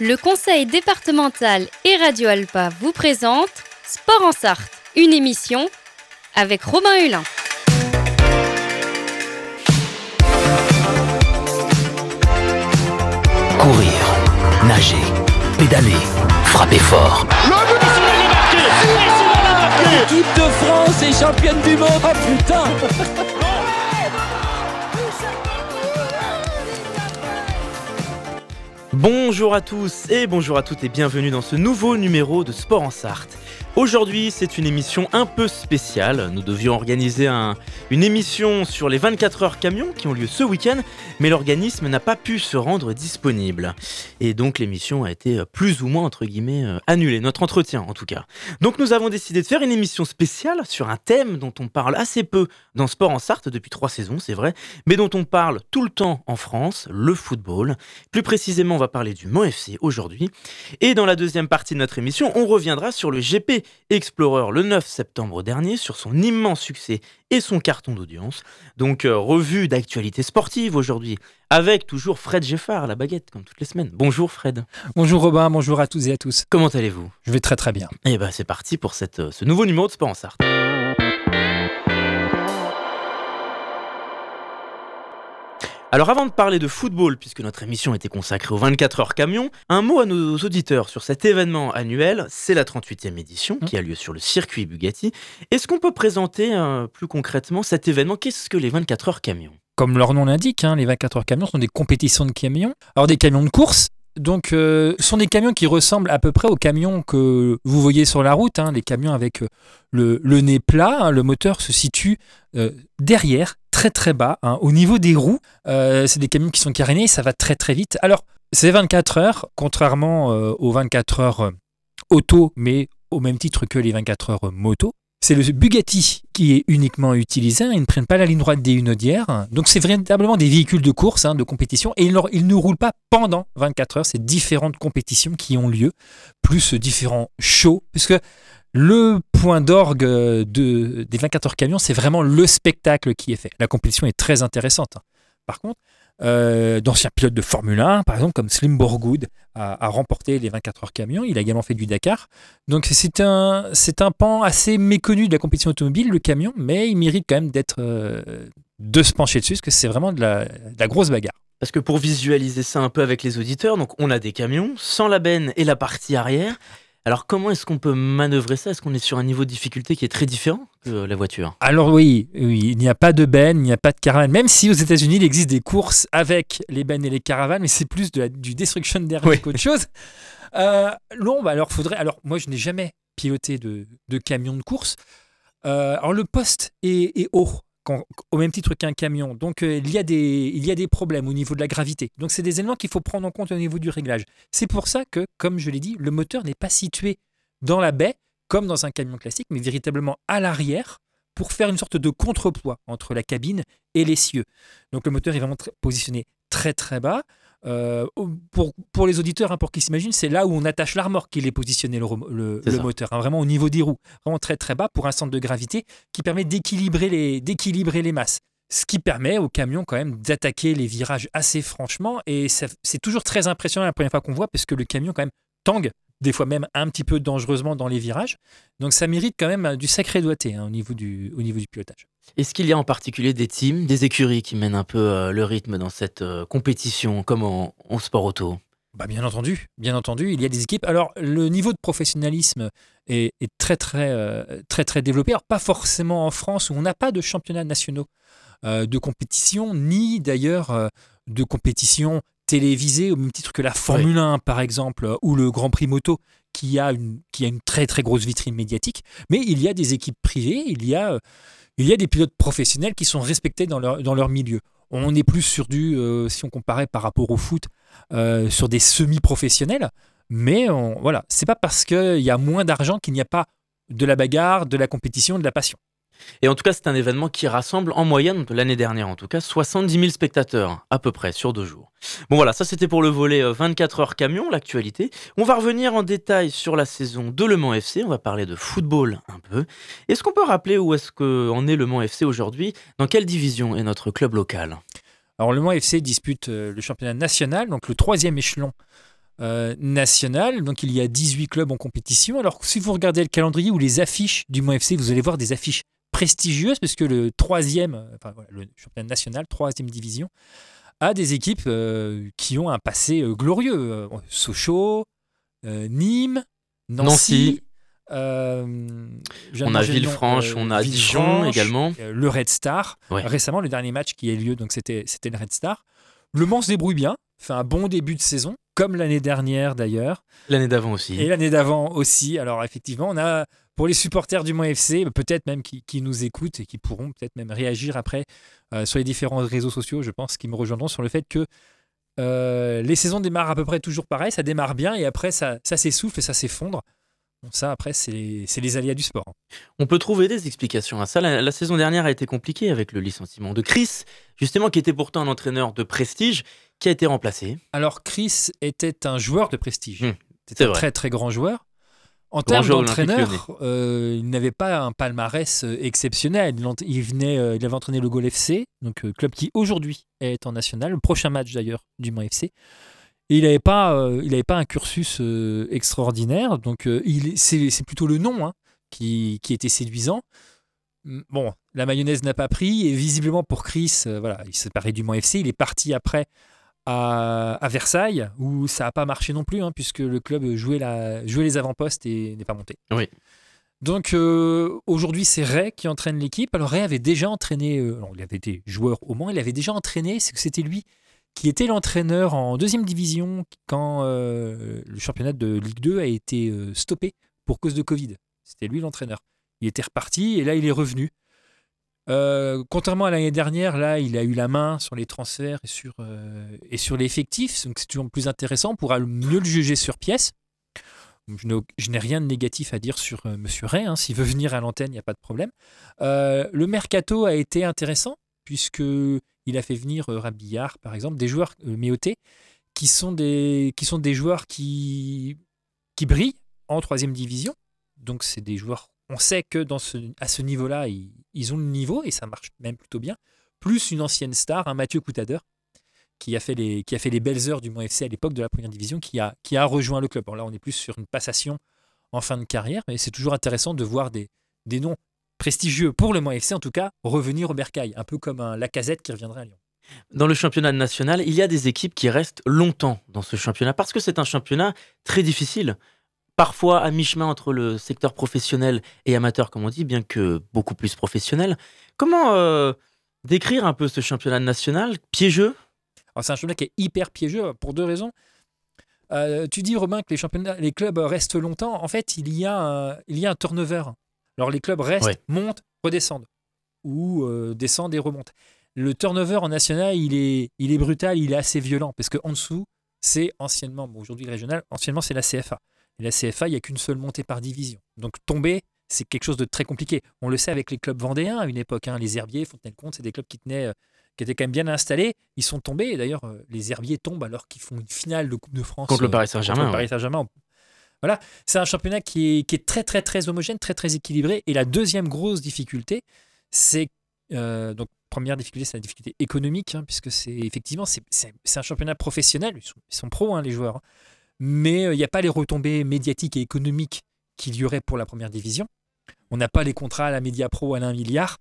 Le conseil départemental et Radio Alpa vous présente Sport en Sarthe, une émission avec Robin Hulin. Courir, nager, pédaler, frapper fort. Le but marqué L'équipe de France est championne du monde Oh putain Bonjour à tous et bonjour à toutes et bienvenue dans ce nouveau numéro de Sport en Sarthe. Aujourd'hui, c'est une émission un peu spéciale. Nous devions organiser un- une émission sur les 24 heures camions qui ont lieu ce week-end, mais l'organisme n'a pas pu se rendre disponible. Et donc l'émission a été euh, plus ou moins, entre guillemets, euh, annulée, notre entretien en tout cas. Donc nous avons décidé de faire une émission spéciale sur un thème dont on parle assez peu dans Sport en Sarthe depuis trois saisons, c'est vrai, mais dont on parle tout le temps en France, le football. Plus précisément, on va parler du Mont FC aujourd'hui. Et dans la deuxième partie de notre émission, on reviendra sur le GP Explorer le 9 septembre dernier, sur son immense succès et son carton d'audience. Donc, euh, revue d'actualité sportive aujourd'hui, avec toujours Fred Geffard à la baguette, comme toutes les semaines. Bonjour Fred, Bonjour Robin, bonjour à toutes et à tous. comment allez-vous? Je vais très très bien. Et ben c'est parti pour cette, euh, ce nouveau numéro de Sport en Sarthe. Alors avant de parler de football, puisque notre émission était consacrée aux 24 heures camion, un mot à nos auditeurs sur cet événement annuel, c'est la 38e édition qui a lieu sur le circuit Bugatti. Est-ce qu'on peut présenter euh, plus concrètement cet événement? Qu'est-ce que les 24 heures camions Comme leur nom l'indique, hein, les 24 heures camions sont des compétitions de camions. Alors des camions de course, donc euh, ce sont des camions qui ressemblent à peu près aux camions que vous voyez sur la route, hein, les camions avec euh, le, nez plat, hein, le moteur se situe euh, derrière, très très bas, hein, au niveau des roues. C'est des camions qui sont carénés, ça va très très vite. Alors ces 24 heures, contrairement aux 24 heures auto, mais au même titre que les 24 heures moto, c'est le Bugatti qui est uniquement utilisé. hein. Ils ne prennent pas la ligne droite des Hunaudières. Donc, c'est véritablement des véhicules de course, hein, de compétition. Et ils, ne- roulent pas pendant 24 heures. C'est différentes compétitions qui ont lieu, plus différents shows. Puisque le point d'orgue euh, de, des 24 heures camions, c'est vraiment le spectacle qui est fait. La compétition est très intéressante. hein. Par contre, euh, d'anciens pilotes de Formule 1, par exemple, comme Slim Borgood, a, remporté les 24 heures camions. Il a également fait du Dakar. Donc c'est un, c'est un pan assez méconnu de la compétition automobile, le camion, mais il mérite quand même d'être euh, de se pencher dessus, parce que c'est vraiment de la, de la grosse bagarre. Parce que pour visualiser ça un peu avec les auditeurs, donc on a des camions sans la benne et la partie arrière. Alors comment est-ce qu'on peut manœuvrer ça? Est-ce qu'on est sur un niveau de difficulté qui est très différent que la voiture? Alors oui, oui, il n'y a pas de benne, il n'y a pas de caravane, même si aux États-Unis il existe des courses avec les bennes et les caravanes, mais c'est plus de la- du destruction Oui. qu'autre chose. Euh, bah alors faudrait. Alors moi je n'ai jamais piloté de, de camion de course. Euh, alors le poste est, est haut. Au même titre qu'un camion. Donc euh, il, y a des, il y a des problèmes au niveau de la gravité. Donc c'est des éléments qu'il faut prendre en compte au niveau du réglage. C'est pour ça que, comme je l'ai dit, le moteur n'est pas situé dans la baie comme dans un camion classique, mais véritablement à l'arrière pour faire une sorte de contrepoids entre la cabine et l'essieu. Donc le moteur est vraiment positionné très très bas. Euh, pour, pour les auditeurs, hein, pour qu'ils s'imaginent, c'est là où on attache l'armor qu'il est positionné le, moteur, hein, vraiment au niveau des roues, vraiment très très bas pour un centre de gravité qui permet d'équilibrer les, d'équilibrer les masses. Ce qui permet au camion quand même d'attaquer les virages assez franchement et c'est toujours très impressionnant la première fois qu'on voit parce que le camion quand même tangue, des fois même un petit peu dangereusement dans les virages. Donc ça mérite quand même euh, du sacré doigté hein, au, niveau du, au niveau du pilotage. Est-ce qu'il y a en particulier des teams, des écuries qui mènent un peu euh, le rythme dans cette euh, compétition comme en, en sport auto? Bah bien entendu, bien entendu, il y a des équipes. Alors le niveau de professionnalisme est, est très très euh, très très développé. Alors pas forcément en France où on n'a pas de championnats nationaux de compétition, ni d'ailleurs de compétition télévisée au même titre que la Formule 1 par exemple ou le Grand Prix moto qui a une qui a une très très grosse vitrine médiatique. Mais il y a des équipes privées, il y a il y a des pilotes professionnels qui sont respectés dans leur dans leur milieu. On est plus sur du, euh, si on comparait par rapport au foot, euh, sur des semi-professionnels. Mais on- voilà, c'est pas parce qu'il y a moins d'argent qu'il n'y a pas de la bagarre, de la compétition, de la passion. Et en tout cas, c'est un événement qui rassemble en moyenne, l'année dernière en tout cas, 70 000 spectateurs à peu près sur deux jours. Bon voilà, ça c'était pour le volet euh, 24 heures camion, l'actualité. On va revenir en détail sur la saison de Le Mans FC, on va parler de football un peu. Est-ce qu'on peut rappeler où est-ce qu'en est Le Mans FC aujourd'hui? Dans quelle division est notre club local? Alors le Mans FC dispute euh, le championnat national, donc le troisième échelon euh, national. Donc il y a 18 clubs en compétition. Alors si vous regardez le calendrier ou les affiches du Mont FC, vous allez voir des affiches prestigieuses parce que le troisième, euh, enfin voilà, le championnat national, troisième division, a des équipes euh, qui ont un passé euh, glorieux. Sochaux, Nîmes, Nancy. On a Villefranche, on a Dijon également. le Red Star. Ouais. Récemment, le dernier match qui a eu lieu, donc c'était c'était le Red Star. Le Mans se débrouille bien, fait un bon début de saison, comme l'année dernière d'ailleurs, L'année d'avant aussi. et l'année d'avant aussi. Alors effectivement, on a pour les supporters du Mans FC, peut-être même qui, qui nous écoutent et qui pourront peut-être même réagir après euh, sur les différents réseaux sociaux, je pense, qui me rejoindront sur le fait que euh, les saisons démarrent à peu près toujours pareil, ça démarre bien et après ça, ça s'essouffle et ça s'effondre. Ça, après, c'est les, aléas du sport. hein. On peut trouver des explications à ça. La, la saison dernière a été compliquée avec le licenciement de Chris, justement, qui était pourtant un entraîneur de prestige, qui a été remplacé. Alors Chris était un joueur de prestige. C'était c'est un vrai. très très grand joueur. En termes d'entraîneur, euh, il n'avait pas un palmarès euh, exceptionnel. Il, venait, euh, il avait entraîné le Gol FC, donc euh, club qui aujourd'hui est en national, le prochain match d'ailleurs du Mans FC. Et il n'avait pas, il avait pas un cursus extraordinaire, donc c'est plutôt le nom hein, qui, qui était séduisant. Bon, la mayonnaise n'a pas pris et visiblement pour Chris, voilà, il s'est séparé du Mans FC, il est parti après à, à Versailles où ça n'a pas marché non plus hein, puisque le club jouait, la, jouait les avant-postes et n'est pas monté. Oui. Donc euh, aujourd'hui c'est Ray qui entraîne l'équipe. Alors Ray avait déjà entraîné, euh, il avait été joueur au Mans, il avait déjà entraîné, c'est que c'était lui qui était l'entraîneur en deuxième division quand euh, le championnat de Ligue 2 a été stoppé pour cause de Covid. C'était lui l'entraîneur. Il était reparti et là il est revenu. Euh, contrairement à l'année dernière, là, il a eu la main sur les transferts et sur, euh, et sur l'effectif, donc c'est toujours plus intéressant. On pourra mieux le juger sur pièce. Je n'ai- rien de négatif à dire sur euh, Monsieur Ray. hein. S'il veut venir à l'antenne, il n'y a pas de problème. Euh, le mercato a été intéressant puisque il a fait venir euh, Rabillard, par exemple, des joueurs euh, Méoté, qui sont des qui sont des joueurs qui qui brillent en troisième division. Donc c'est des joueurs. On sait que ce, à ce niveau-là, ils, ont le niveau et ça marche même plutôt bien. Plus une ancienne star, un Mathieu Coutadeur, qui a fait les belles heures du Mont FC à l'époque de la première division, qui a rejoint le club. Là, on est plus sur une passation en fin de carrière, mais c'est toujours intéressant de voir des noms prestigieux pour le Mont FC en tout cas revenir au Bercail, un peu comme un Lacazette qui reviendrait à Lyon. Dans le championnat national, il y a des équipes qui restent longtemps dans ce championnat parce que c'est un championnat très difficile. Parfois à mi-chemin entre le secteur professionnel et amateur, comme on dit, bien que beaucoup plus professionnel. Comment euh, décrire un peu ce championnat national piégeux? C'est un championnat qui est hyper piégeux pour deux raisons. Euh, tu dis Robin que les championnats, les clubs restent longtemps. En fait, il y a un, il y a un turnover. Alors les clubs restent, Ouais. montent, redescendent ou euh, descendent et remontent. Le turnover en national, il est, il est brutal, il est assez violent parce qu'en dessous, c'est anciennement, bon, aujourd'hui le régional, anciennement c'est la CFA. Et la CFA, il n'y a qu'une seule montée par division. Donc tomber, c'est quelque chose de très compliqué. On le sait avec les clubs vendéens à une époque. hein, les Herbiers, Fontenay-le-Comte, c'est des clubs qui tenaient, euh, qui étaient quand même bien installés. Ils sont tombés. Et d'ailleurs, euh, les Herbiers tombent alors qu'ils font une finale de Coupe de France contre le euh, Paris contre Saint-Germain le Paris Saint-Germain. Voilà, c'est un championnat qui est, qui est très très très homogène, très très équilibré. Et la deuxième grosse difficulté, c'est euh, donc première difficulté, c'est la difficulté économique, hein, puisque c'est effectivement c'est, un championnat professionnel. Ils sont, ils sont pros hein, les joueurs, hein. Mais euh, il n'y a pas les retombées médiatiques et économiques qu'il y aurait pour la première division. On n'a pas les contrats à la Média Pro à l'un milliard.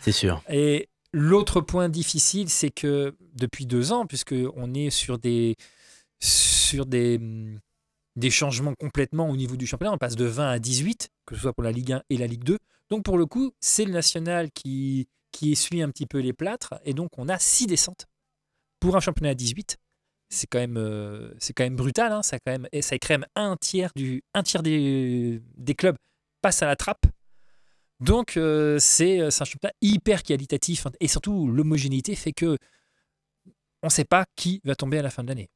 C'est sûr. Et l'autre point difficile, c'est que depuis deux ans, puisque on est sur des sur des, des changements complètement au niveau du championnat, on passe de 20 à 18, que ce soit pour la Ligue 1 et la Ligue 2. Donc pour le coup, c'est le national qui qui essuie un petit peu les plâtres, et donc on a six descentes pour un championnat à 18. C'est quand même euh, c'est quand même brutal, hein, ça quand même et ça un tiers du un tiers des, des clubs passe à la trappe. Donc euh, c'est c'est un championnat hyper qualitatif hein, et surtout l'homogénéité fait que on ne sait pas qui va tomber à la fin de l'année.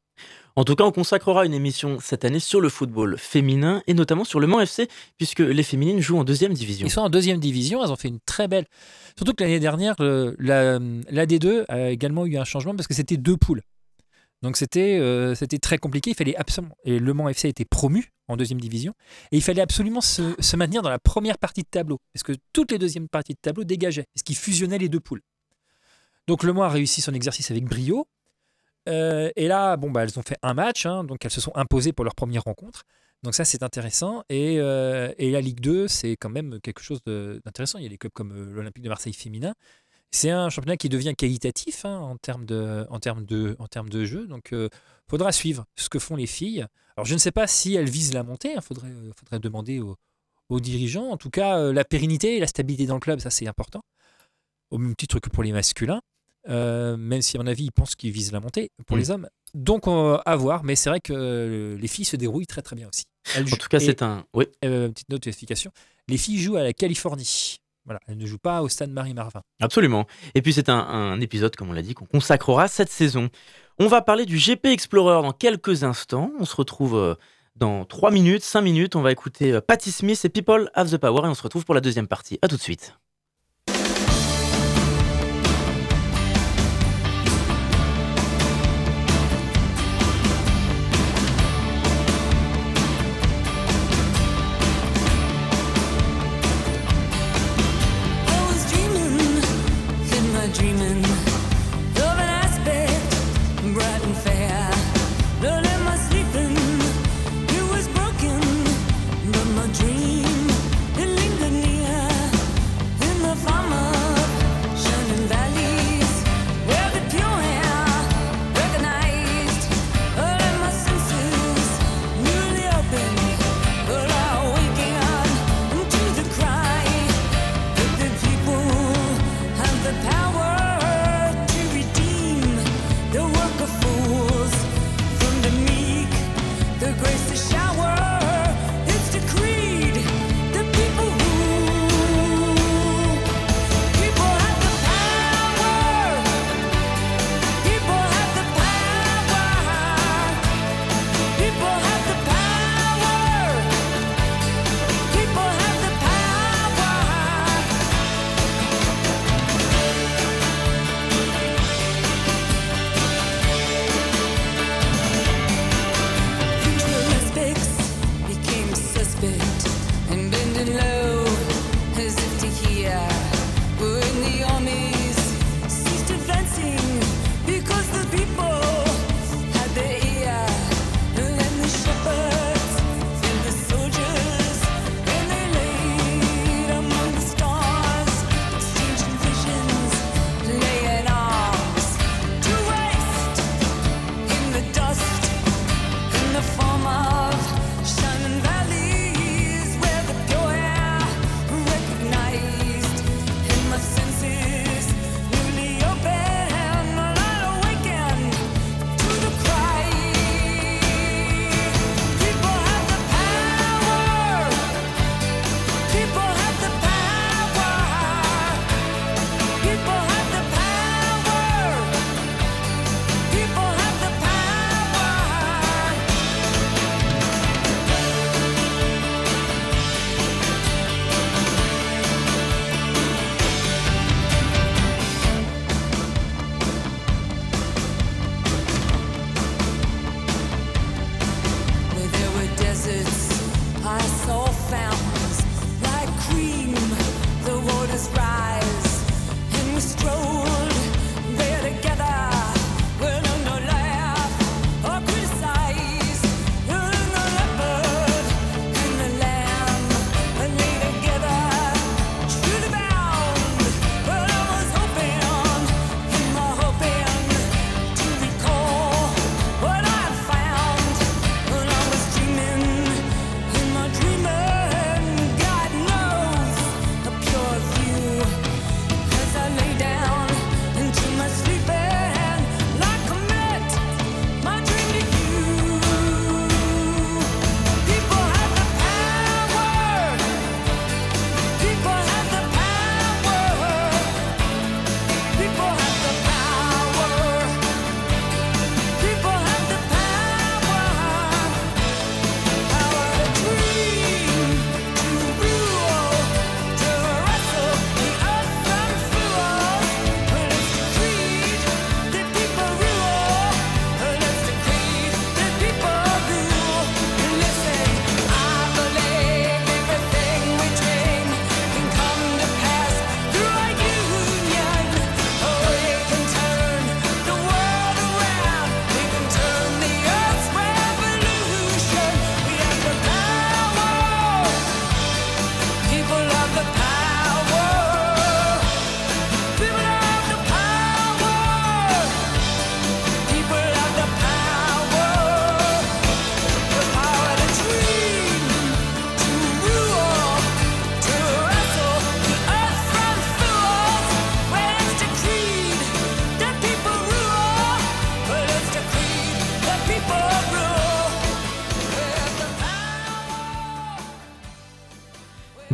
En tout cas, on consacrera une émission cette année sur le football féminin et notamment sur le Mans FC, puisque les féminines jouent en deuxième division. Ils sont en deuxième division, elles ont fait une très belle. Surtout que l'année dernière, le- la, la D2 a également eu un changement parce que c'était deux poules. Donc c'était euh, c'était très compliqué. Il fallait absolument. Et Le Mans FC a été promu en deuxième division. Et il fallait absolument se, maintenir dans la première partie de tableau. Parce que toutes les deuxièmes parties de tableau dégageaient. Ce qui fusionnait les deux poules. Donc Le Mans a réussi son exercice avec brio. Euh, et là, bon, bah, elles ont fait un match, hein, donc elles se sont imposées pour leur première rencontre. Donc ça, c'est intéressant. Et, euh, et, la Ligue 2, c'est quand même quelque chose d'intéressant. Il y a des clubs comme l'Olympique de Marseille féminin. C'est un championnat qui devient qualitatif hein, en, termes de, en, termes de, en termes de jeu. Donc, il faudra suivre ce que font les filles. Alors, je ne sais pas si elles visent la montée. Il faudrait, faudrait demander aux, aux, dirigeants. En tout cas, la pérennité et la stabilité dans le club, ça, c'est important. Au même titre que pour les masculins. Euh, même si à mon avis ils pensent qu'ils visent la montée pour mm. les hommes. Donc à voir, mais c'est vrai que les filles se dérouillent très très bien aussi. en tout cas, c'est un. Oui. Euh, petite note d'explication. Les filles jouent à la Californie. Elles ne jouent pas au stade Marie-Marvin. Absolument. Et puis c'est un, épisode, comme on l'a dit, qu'on consacrera cette saison. On va parler du GP Explorer dans quelques instants. On se retrouve euh, dans 3 minutes, 5 minutes. On va écouter Patti Smith et People Have the Power et on se retrouve pour la deuxième partie. A tout de suite.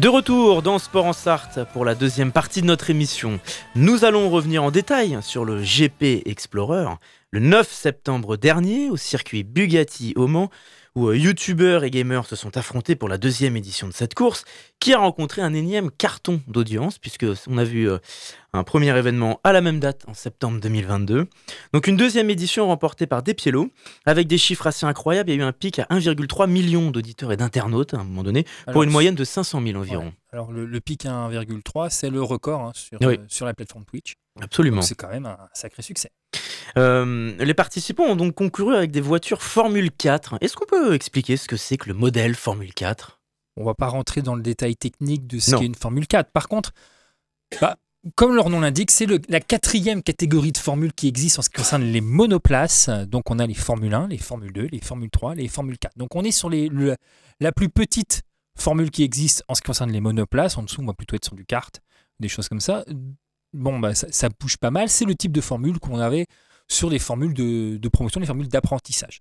De retour dans Sport en Sarthe pour la deuxième partie de notre émission. Nous allons revenir en détail sur le GP Explorer. Le 9 septembre dernier, au circuit Bugatti au Mans, où euh, youtubeurs et gamers se sont affrontés pour la deuxième édition de cette course, qui a rencontré un énième carton d'audience, puisque on a vu euh, un premier événement à la même date en septembre 2022. Donc une deuxième édition remportée par Despiello, avec des chiffres assez incroyables. Il y a eu un pic à 1,3 million d'auditeurs et d'internautes à un moment donné, pour une moyenne de 500 000 environ. Ouais. Alors le, le pic à 1,3, c'est le record hein, sur, Oui. euh, sur la plateforme Twitch. Absolument. C'est quand même un sacré succès. Euh, les participants ont donc concouru avec des voitures Formule 4. Est-ce qu'on peut expliquer ce que c'est que le modèle Formule 4 On va pas rentrer dans le détail technique de ce qu'est une Formule 4. Par contre, bah, comme leur nom l'indique, c'est la quatrième catégorie de Formule qui existe en ce qui concerne les monoplaces. Donc on a les Formule 1, les Formule 2, les Formule 3, les Formule 4. Donc on est sur les, le- la plus petite formule qui existe en ce qui concerne les monoplaces. En dessous, on va plutôt être sur du kart, des choses comme ça. Bon, bah, ça, ça bouge pas mal. C'est le type de formule qu'on avait sur les formules de, de promotion, les formules d'apprentissage.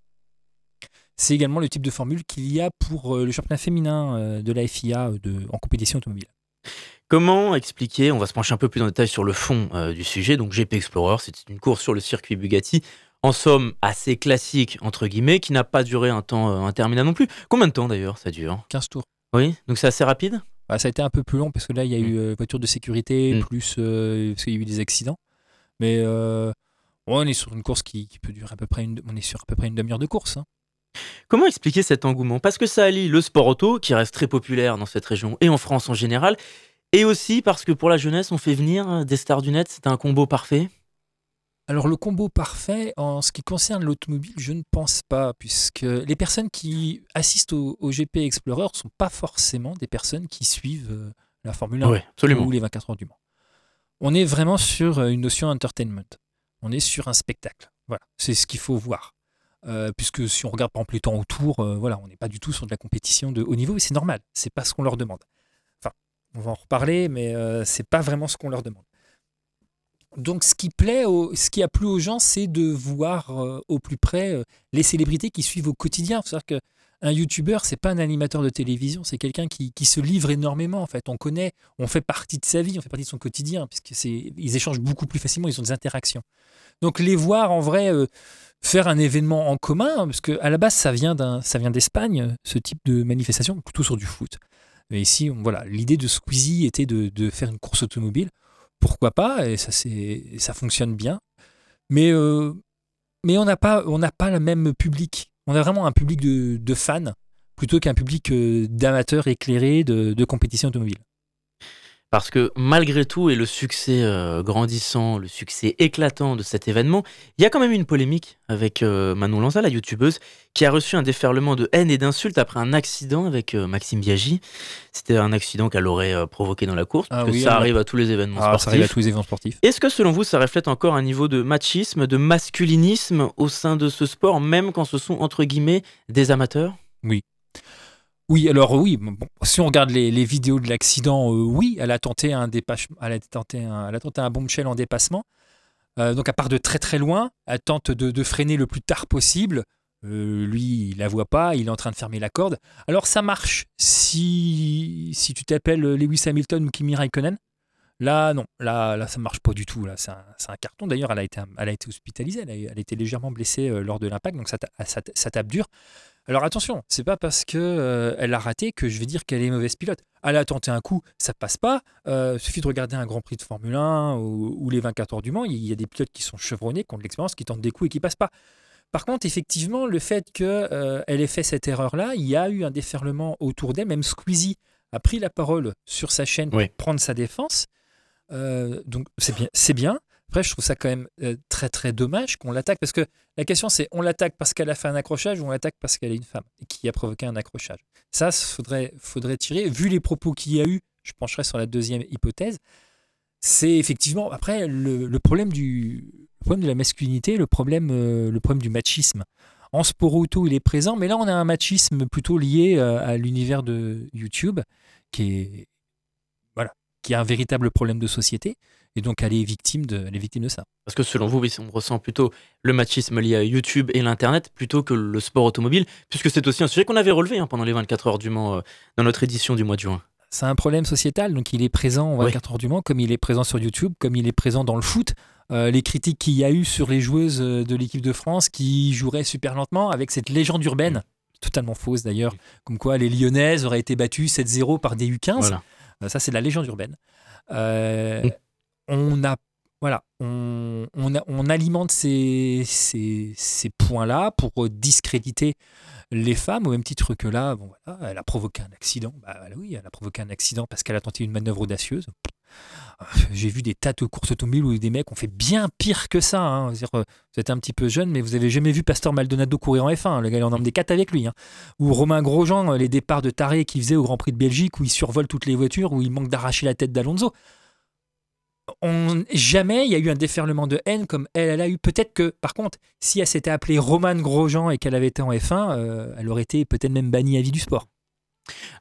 C'est également le type de formule qu'il y a pour euh, le championnat féminin euh, de la FIA euh, de, en compétition automobile. Comment expliquer, on va se pencher un peu plus en détail sur le fond euh, du sujet, donc GP Explorer, c'est une course sur le circuit Bugatti, en somme assez classique, entre guillemets, qui n'a pas duré un temps euh, interminable non plus. Combien de temps d'ailleurs ça dure? 15 tours. Oui, donc c'est assez rapide? Ah, ça a été un peu plus long parce que là, il y a Mm. eu euh, voiture de sécurité, Mm. plus parce qu'il y a eu des accidents. Mais on est sur une course qui, qui peut durer à peu près une, on est sur à peu près une demi-heure de course. hein. Comment expliquer cet engouement? Parce que ça allie le sport auto, qui reste très populaire dans cette région et en France en général, et aussi parce que pour la jeunesse, on fait venir des stars du net, c'est un combo parfait? Alors le combo parfait en ce qui concerne l'automobile, je ne pense pas, puisque les personnes qui assistent au, au GP Explorer ne sont pas forcément des personnes qui suivent euh, la Formule 1 Oui, absolument. ou les 24 heures du Mans. On est vraiment sur euh, une notion entertainment. On est sur un spectacle. Voilà, c'est ce qu'il faut voir. Euh, puisque si on regarde par exemple les temps autour, euh, on n'est pas du tout sur de la compétition de haut niveau et c'est normal. C'est pas ce qu'on leur demande. Enfin, on va en reparler, mais euh, c'est pas vraiment ce qu'on leur demande. Donc, ce qui plaît, ce qui a plu aux gens, c'est de voir euh, au plus près les célébrités qui suivent au quotidien. C'est-à-dire qu'un youtubeur, c'est pas un animateur de télévision, c'est quelqu'un qui, qui se livre énormément. En fait, on connaît, on fait partie de sa vie, on fait partie de son quotidien, puisque c'est, ils échangent beaucoup plus facilement, ils ont des interactions. Donc, les voir en vrai euh, faire un événement en commun, parce que à la base, ça vient d'un, ça vient d'Espagne, ce type de manifestation, plutôt sur du foot. Mais ici, on- voilà, l'idée de Squeezie était de, de faire une course automobile pourquoi pas? Et ça c'est ça fonctionne bien mais euh, mais on n'a pas on n'a pas le même public on a vraiment un public de, fans plutôt qu'un public euh, d'amateurs éclairés de, de compétition automobile Parce que malgré tout, et le succès euh, grandissant, le succès éclatant de cet événement, il y a quand même une polémique avec euh, Manon Lanza, la youtubeuse, qui a reçu un déferlement de haine et d'insultes après un accident avec euh, Maxime Biaggi. C'était un accident qu'elle aurait euh, provoqué dans la course, Ah parce que oui, ça arrive à tous les événements Ah, ça sportifs. arrive à tous les événements sportifs Est-ce que selon vous, ça reflète encore un niveau de machisme, de masculinisme au sein de ce sport, même quand ce sont entre guillemets des amateurs? Oui alors oui si on regarde les, vidéos de l'accident euh, oui elle a tenté un dépassement elle a tenté un, elle a tenté bombshell en dépassement Euh, donc à part de très très loin elle tente de, freiner le plus tard possible Euh, lui, il la voit pas, il est en train de fermer la corde. Alors ça marche si, si tu t'appelles Lewis Hamilton ou Kimi Raikkonen. Là, non, là, là ça marche pas du tout. Là, c'est un, carton. D'ailleurs, elle a été, elle a été hospitalisée, elle a, été légèrement blessée lors de l'impact, donc ça, ça, ça tape dur. Alors attention, c'est pas parce que euh, elle a raté que je vais dire qu'elle est mauvaise pilote. Elle a tenté un coup, ça passe pas. Euh, suffit de regarder un Grand Prix de Formule 1 ou, ou les 24 heures du Mans. Il y a des pilotes qui sont chevronnés, qui ont de l'expérience, qui tentent des coups et qui passent pas. Par contre, effectivement, le fait qu'elle ait fait cette erreur-là, il y a eu un déferlement autour d'elle. Même Squeezie a pris la parole sur sa chaîne pour Oui. prendre sa défense. Euh, donc c'est bien, c'est bien. Après, je trouve ça quand même euh, très très dommage qu'on l'attaque parce que la question c'est on l'attaque parce qu'elle a fait un accrochage ou on l'attaque parce qu'elle est une femme et qui a provoqué un accrochage? Ça, faudrait faudrait tirer. Vu les propos qu'il y a eu, je pencherai sur la deuxième hypothèse. C'est effectivement après le, problème du problème de la masculinité, le problème euh, le problème du machisme. En sport auto, il est présent, mais là on a un machisme plutôt lié euh, à l'univers de YouTube qui est qui a un véritable problème de société et donc elle est victime de elle est victime de ça. Parce que selon vous, oui, on ressent plutôt le machisme lié à YouTube et l'Internet plutôt que le sport automobile, puisque c'est aussi un sujet qu'on avait relevé hein, pendant les 24 heures du Mans euh, dans notre édition du mois de juin. c'est un problème sociétal. Donc il est présent en Oui. 24 heures du Mans, comme il est présent sur YouTube, comme il est présent dans le foot. Euh, les critiques qu'il y a eu sur les joueuses euh, de l'équipe de France qui joueraient super lentement avec cette légende urbaine, totalement fausse d'ailleurs, comme quoi les Lyonnaises auraient été battues 7-0 par des U15. Voilà. Euh, ça, c'est de la légende urbaine. Euh, Mm. On a, voilà, on, on, a- on alimente ces, ces, ces points-là pour euh, discréditer les femmes, au même titre que là, bon, voilà, elle a provoqué un accident. Bah, voilà, oui, elle a provoqué un accident parce qu'elle a tenté une manœuvre audacieuse. Euh, J'ai vu des tas de courses automobiles où des mecs ont fait bien pire que ça. hein. Euh, Vous êtes un petit peu jeune, mais vous avez jamais vu Pasteur Maldonado courir en F1. Le gars, il en emmené 4 avec lui. hein. Ou Romain Grosjean, euh, les départs de taré qu'il faisait au Grand Prix de Belgique, où il survole toutes les voitures, où il manque d'arracher la tête d'Alonso. On, jamais il y a eu un déferlement de haine comme elle, a eu. Peut-être que, par contre, si elle s'était appelée Romane Grosjean et qu'elle avait été en F1, euh, elle aurait été peut-être même bannie à vie du sport.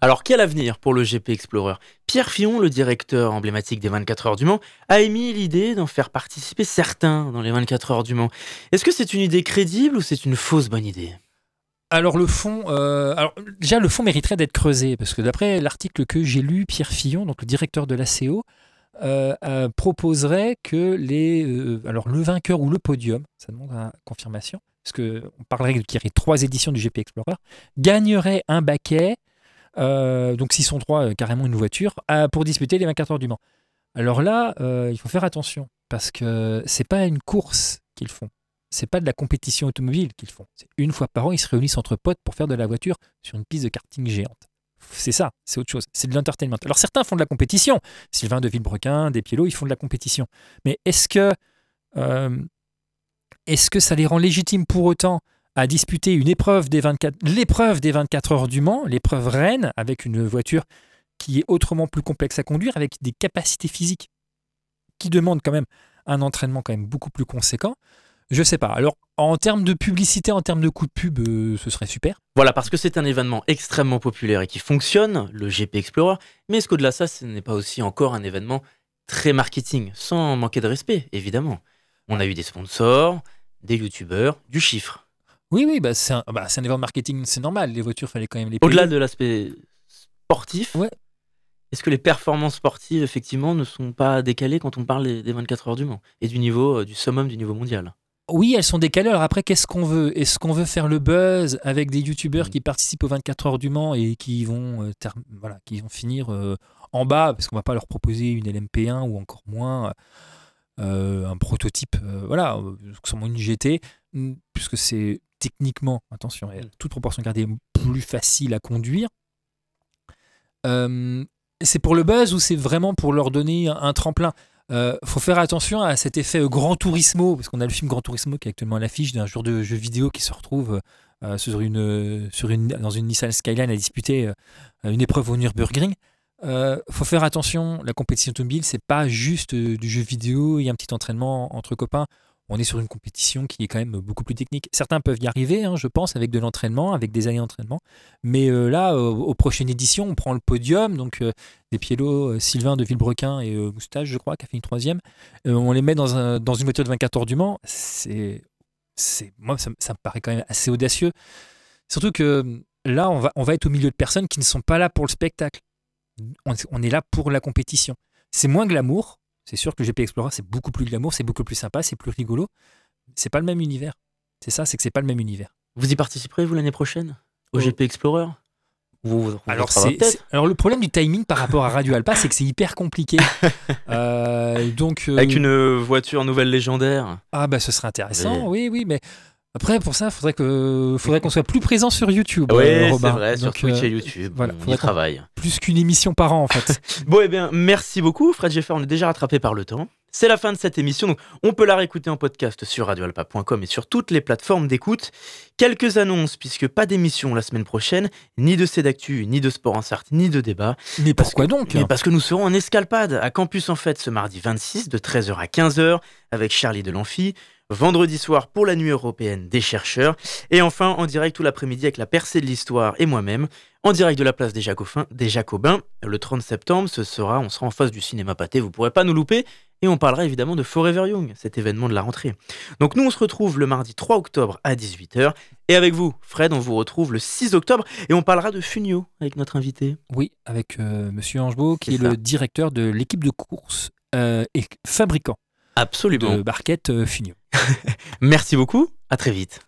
Alors, quel avenir pour le GP Explorer? Pierre Fillon, le directeur emblématique des 24 heures du Mans, a émis l'idée d'en faire participer certains dans les 24 heures du Mans. Est-ce que c'est une idée crédible ou c'est une fausse bonne idée? Alors le fond, euh, déjà le fond mériterait d'être creusé parce que d'après l'article que j'ai lu, Pierre Fillon, donc le directeur de l'ACO, euh, euh, proposerait que les, euh, alors le vainqueur ou le podium, ça demande une confirmation, parce que on parlerait qu'il y aurait trois éditions du GP Explorer, gagnerait un baquet, donc s'ils sont trois, euh, carrément une voiture, à- pour disputer les 24 heures du Mans. Alors là, euh, il faut faire attention parce que c'est pas une course qu'ils font c'est pas de la compétition automobile qu'ils font. Une fois par an, ils se réunissent entre potes pour faire de la voiture sur une piste de karting géante. C'est ça, c'est autre chose. C'est de l'entertainment. Alors certains font de la compétition. Sylvain de Villebrequin, Despiello, ils font de la compétition. Mais est-ce que, euh, est-ce que ça les rend légitimes pour autant à disputer une épreuve des 24, l'épreuve des 24 heures du Mans, l'épreuve reine, avec une voiture qui est autrement plus complexe à conduire, avec des capacités physiques qui demandent quand même un entraînement quand même beaucoup plus conséquent je sais pas. Alors, en termes de publicité, en termes de coût de pub, euh, ce serait super. Voilà, parce que c'est un événement extrêmement populaire et qui fonctionne, le GP Explorer, mais est-ce qu'au-delà de ça, ce n'est pas aussi encore un événement très marketing, sans manquer de respect, évidemment? On a eu des sponsors, des youtubeurs, du chiffre. Oui, oui, bah, c'est un, bah, un événement marketing, c'est normal. Les voitures, fallait quand même les payer. Au-delà de l'aspect sportif, Ouais. est-ce que les performances sportives, effectivement, ne sont pas décalées quand on parle des des 24 heures du Mans et du niveau, euh, du summum du niveau mondial? Oui, elles sont décalées. Alors après, qu'est-ce qu'on veut? Est-ce qu'on veut faire le buzz avec des youtubeurs Mm. qui participent aux 24 heures du Mans et qui vont, euh, voilà, qui vont finir euh, en bas? Parce qu'on va pas leur proposer une LMP1 ou encore moins euh, un prototype, voilà, sûrement une GT, mm, puisque c'est techniquement, attention, et toute proportion gardée, plus facile à conduire. Euh, c'est pour le buzz ou c'est vraiment pour leur donner un, tremplin? Euh, faut faire attention à cet effet euh, Grand Turismo, parce qu'on a le film Grand Turismo qui est actuellement à l'affiche d'un jour de jeu vidéo qui se retrouve euh, sur une, dans une Nissan Skyline à disputer une épreuve au Nürburgring. Euh, faut faire attention, la compétition automobile, c'est pas juste du jeu vidéo, a un petit entraînement entre copains. On est sur une compétition qui est quand même beaucoup plus technique. Certains peuvent y arriver, hein, je pense, avec de l'entraînement, avec des années d'entraînement. Mais euh, là, aux prochaines éditions, on prend le podium. Donc, euh, Despiello, euh, Sylvain de Villebrequin et euh, Moustache, je crois, qui a fait une troisième. On les met dans, un- dans une voiture de 24 heures du Mans. C'est, moi, ça, me- paraît quand même assez audacieux. Surtout que là, on va, être au milieu de personnes qui ne sont pas là pour le spectacle. On est là pour la compétition. C'est moins glamour. C'est sûr que le GP Explorer, c'est beaucoup plus glamour, c'est beaucoup plus sympa, c'est plus rigolo. C'est pas le même univers. C'est ça, c'est que c'est pas le même univers. Vous y participerez, vous, l'année prochaine? Au Oh. GP Explorer? Vous- vous- vous Alors, travaillez c'est, peut-être c'est- alors le problème du timing par rapport à Radio Alpa, c'est que c'est hyper compliqué. Euh, donc, euh, Avec une voiture nouvelle légendaire. Ah bah ce serait intéressant, Oui. oui, oui, mais après pour ça, il faudrait que faudrait qu'on soit plus présent sur YouTube. Oui, euh, c'est vrai, sur Twitch euh, et YouTube, voilà, on y qu'on- travaille. plus qu'une émission par an en fait. Bon, eh bien, merci beaucoup, Fred Jeffer. On est déjà rattrapé par le temps. C'est la fin de cette émission, donc on peut la réécouter en podcast sur radioalpa.com et sur toutes les plateformes d'écoute. Quelques annonces, puisque pas d'émission la semaine prochaine, ni de C'est d'actu, ni de Sport en Sarthe, ni de débat. mais Parce pourquoi que- donc Mais parce que nous serons en escalpade à Campus en Fête ce mardi 26 de 13h à 15h avec Charlie Delanfi. Vendredi soir pour la nuit européenne des chercheurs. Et enfin en direct tout l'après-midi avec la percée de l'histoire et moi-même. En direct de la place des Jacobins, des Jacobins le 30 septembre, ce sera, on sera en face du cinéma pâté, vous pourrez pas nous louper. et on parlera évidemment de Forever Young, cet événement de la rentrée. Donc nous on se retrouve le mardi 3 octobre à 18h et avec vous Fred on vous retrouve le 6 octobre et on parlera de Funio avec notre invité. Oui, avec euh, Monsieur Angebeau, qui est le directeur de l'équipe de course euh, et fabricant Absolument. de barquettes euh, Funio. Merci beaucoup, à très vite.